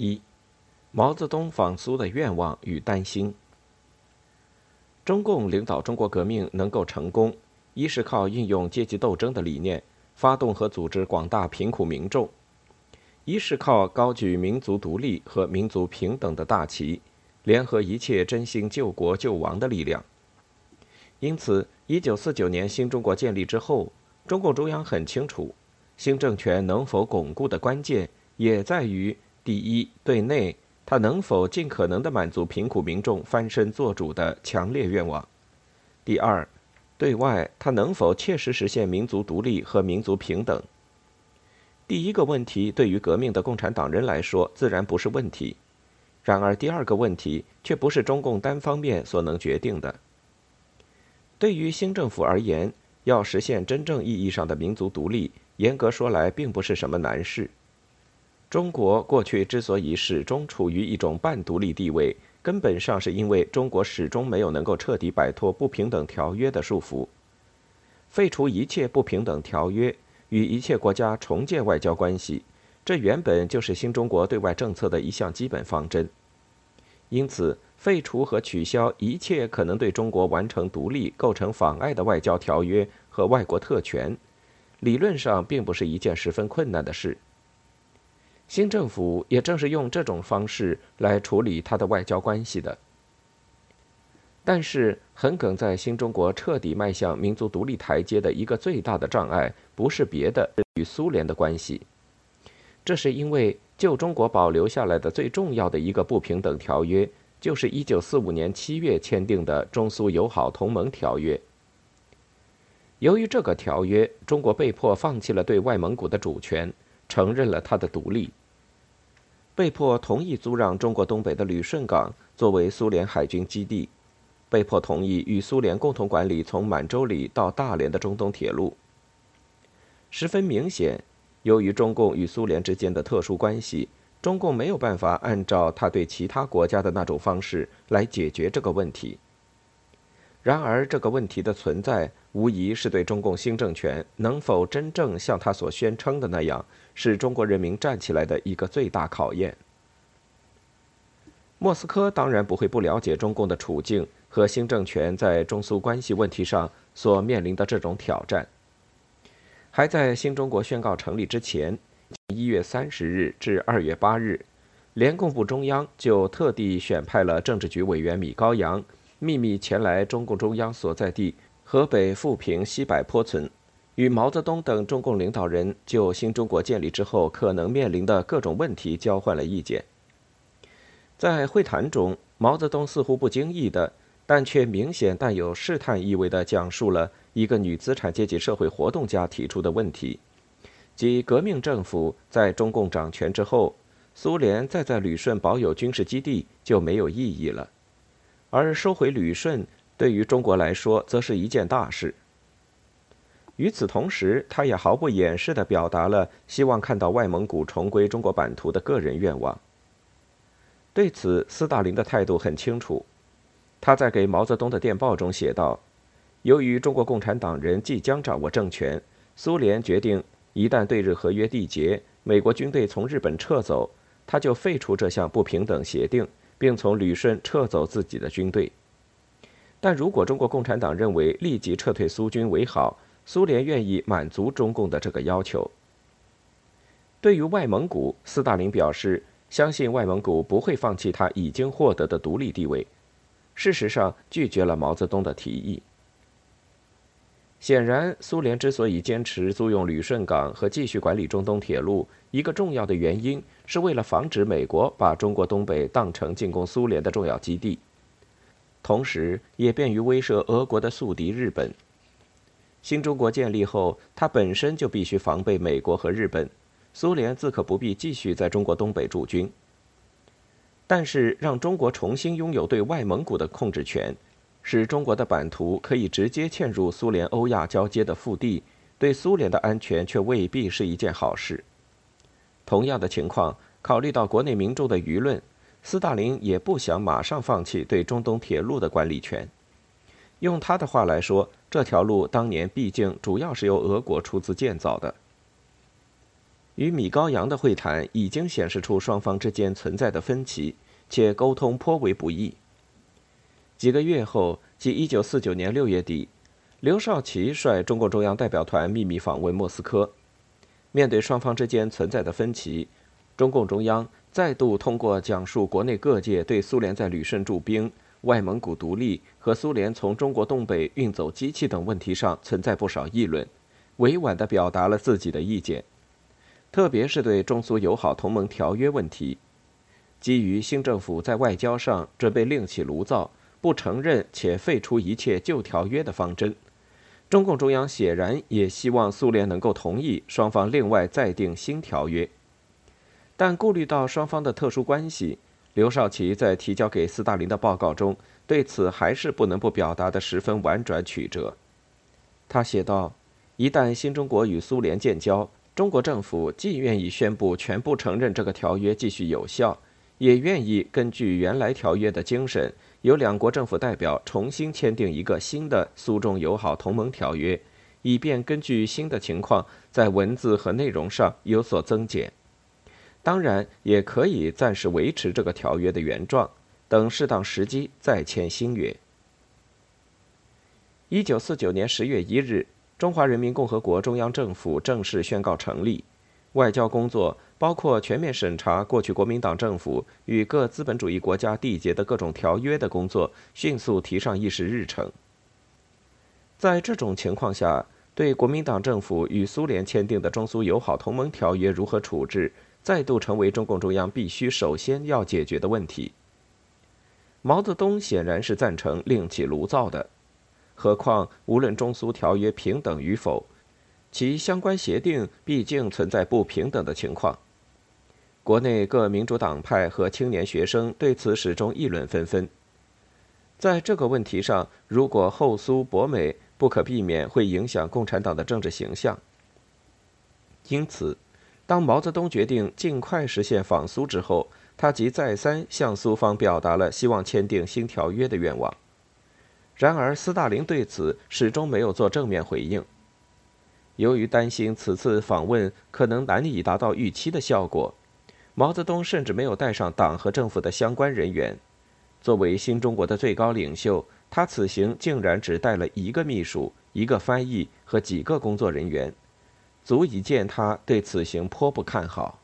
一、毛泽东访苏的愿望与担心。中共领导中国革命能够成功，一是靠运用阶级斗争的理念，发动和组织广大贫苦民众；一是靠高举民族独立和民族平等的大旗，联合一切真心救国救亡的力量。因此，一九四九年新中国建立之后，中共中央很清楚，新政权能否巩固的关键也在于。第一，对内，他能否尽可能的满足贫苦民众翻身做主的强烈愿望；第二，对外，他能否切实实现民族独立和民族平等。第一个问题对于革命的共产党人来说自然不是问题，然而第二个问题却不是中共单方面所能决定的。对于新政府而言，要实现真正意义上的民族独立，严格说来并不是什么难事。中国过去之所以始终处于一种半独立地位，根本上是因为中国始终没有能够彻底摆脱不平等条约的束缚。废除一切不平等条约，与一切国家重建外交关系，这原本就是新中国对外政策的一项基本方针。因此，废除和取消一切可能对中国完成独立构成妨碍的外交条约和外国特权，理论上并不是一件十分困难的事。新政府也正是用这种方式来处理他的外交关系的。但是，横亘在新中国彻底迈向民族独立台阶的一个最大的障碍，不是别的，与苏联的关系。这是因为旧中国保留下来的最重要的一个不平等条约，就是1945年7月签订的中苏友好同盟条约。由于这个条约，中国被迫放弃了对外蒙古的主权，承认了它的独立。被迫同意租让中国东北的旅顺港作为苏联海军基地，被迫同意与苏联共同管理从满洲里到大连的中东铁路。十分明显，由于中共与苏联之间的特殊关系，中共没有办法按照他对其他国家的那种方式来解决这个问题。然而，这个问题的存在，无疑是对中共新政权能否真正像他所宣称的那样。是中国人民站起来的一个最大考验。莫斯科当然不会不了解中共的处境和新政权在中苏关系问题上所面临的这种挑战。还在新中国宣告成立之前，一月三十日至二月八日，联共部中央就特地选派了政治局委员米高扬，秘密前来中共中央所在地河北富平西柏坡村。与毛泽东等中共领导人就新中国建立之后可能面临的各种问题交换了意见。在会谈中，毛泽东似乎不经意的，但却明显带有试探意味的讲述了一个女资产阶级社会活动家提出的问题，即革命政府在中共掌权之后，苏联再在旅顺保有军事基地就没有意义了，而收回旅顺对于中国来说，则是一件大事。与此同时，他也毫不掩饰地表达了希望看到外蒙古重归中国版图的个人愿望。对此，斯大林的态度很清楚。他在给毛泽东的电报中写道：“由于中国共产党人即将掌握政权，苏联决定一旦对日合约缔结，美国军队从日本撤走，他就废除这项不平等协定，并从旅顺撤走自己的军队。但如果中国共产党认为立即撤退苏军为好，”苏联愿意满足中共的这个要求。对于外蒙古，斯大林表示相信外蒙古不会放弃他已经获得的独立地位。事实上，拒绝了毛泽东的提议。显然，苏联之所以坚持租用旅顺港和继续管理中东铁路，一个重要的原因是为了防止美国把中国东北当成进攻苏联的重要基地，同时也便于威慑俄国的宿敌日本。新中国建立后，它本身就必须防备美国和日本，苏联自可不必继续在中国东北驻军。但是，让中国重新拥有对外蒙古的控制权，使中国的版图可以直接嵌入苏联欧亚交接的腹地，对苏联的安全却未必是一件好事。同样的情况，考虑到国内民众的舆论，斯大林也不想马上放弃对中东铁路的管理权。用他的话来说，这条路当年毕竟主要是由俄国出资建造的。与米高扬的会谈已经显示出双方之间存在的分歧，且沟通颇为不易。几个月后，即1949年6月底，刘少奇率中共中央代表团秘密访问莫斯科。面对双方之间存在的分歧，中共中央再度通过讲述国内各界对苏联在旅顺驻兵、外蒙古独立和苏联从中国东北运走机器等问题上存在不少议论，委婉地表达了自己的意见。特别是对中苏友好同盟条约问题，基于新政府在外交上准备另起炉灶、不承认且废除一切旧条约的方针，中共中央显然也希望苏联能够同意双方另外再订新条约。但顾虑到双方的特殊关系，刘少奇在提交给斯大林的报告中对此还是不能不表达的十分婉转曲折。他写道：“一旦新中国与苏联建交。”中国政府既愿意宣布全部承认这个条约继续有效，也愿意根据原来条约的精神，由两国政府代表重新签订一个新的苏中友好同盟条约，以便根据新的情况在文字和内容上有所增减。当然，也可以暂时维持这个条约的原状，等适当时机再签新约。一九四九年十月一日。中华人民共和国中央政府正式宣告成立，外交工作包括全面审查过去国民党政府与各资本主义国家缔结的各种条约的工作迅速提上议事日程。在这种情况下，对国民党政府与苏联签订的中苏友好同盟条约如何处置，再度成为中共中央必须首先要解决的问题。毛泽东显然是赞成另起炉灶的。何况，无论中苏条约平等与否，其相关协定毕竟存在不平等的情况。国内各民主党派和青年学生对此始终议论纷纷。在这个问题上，如果后苏博美，不可避免会影响共产党的政治形象。因此，当毛泽东决定尽快实现访苏之后，他即再三向苏方表达了希望签订新条约的愿望。然而，斯大林对此始终没有做正面回应。由于担心此次访问可能难以达到预期的效果，毛泽东甚至没有带上党和政府的相关人员。作为新中国的最高领袖，他此行竟然只带了一个秘书、一个翻译和几个工作人员，足以见他对此行颇不看好。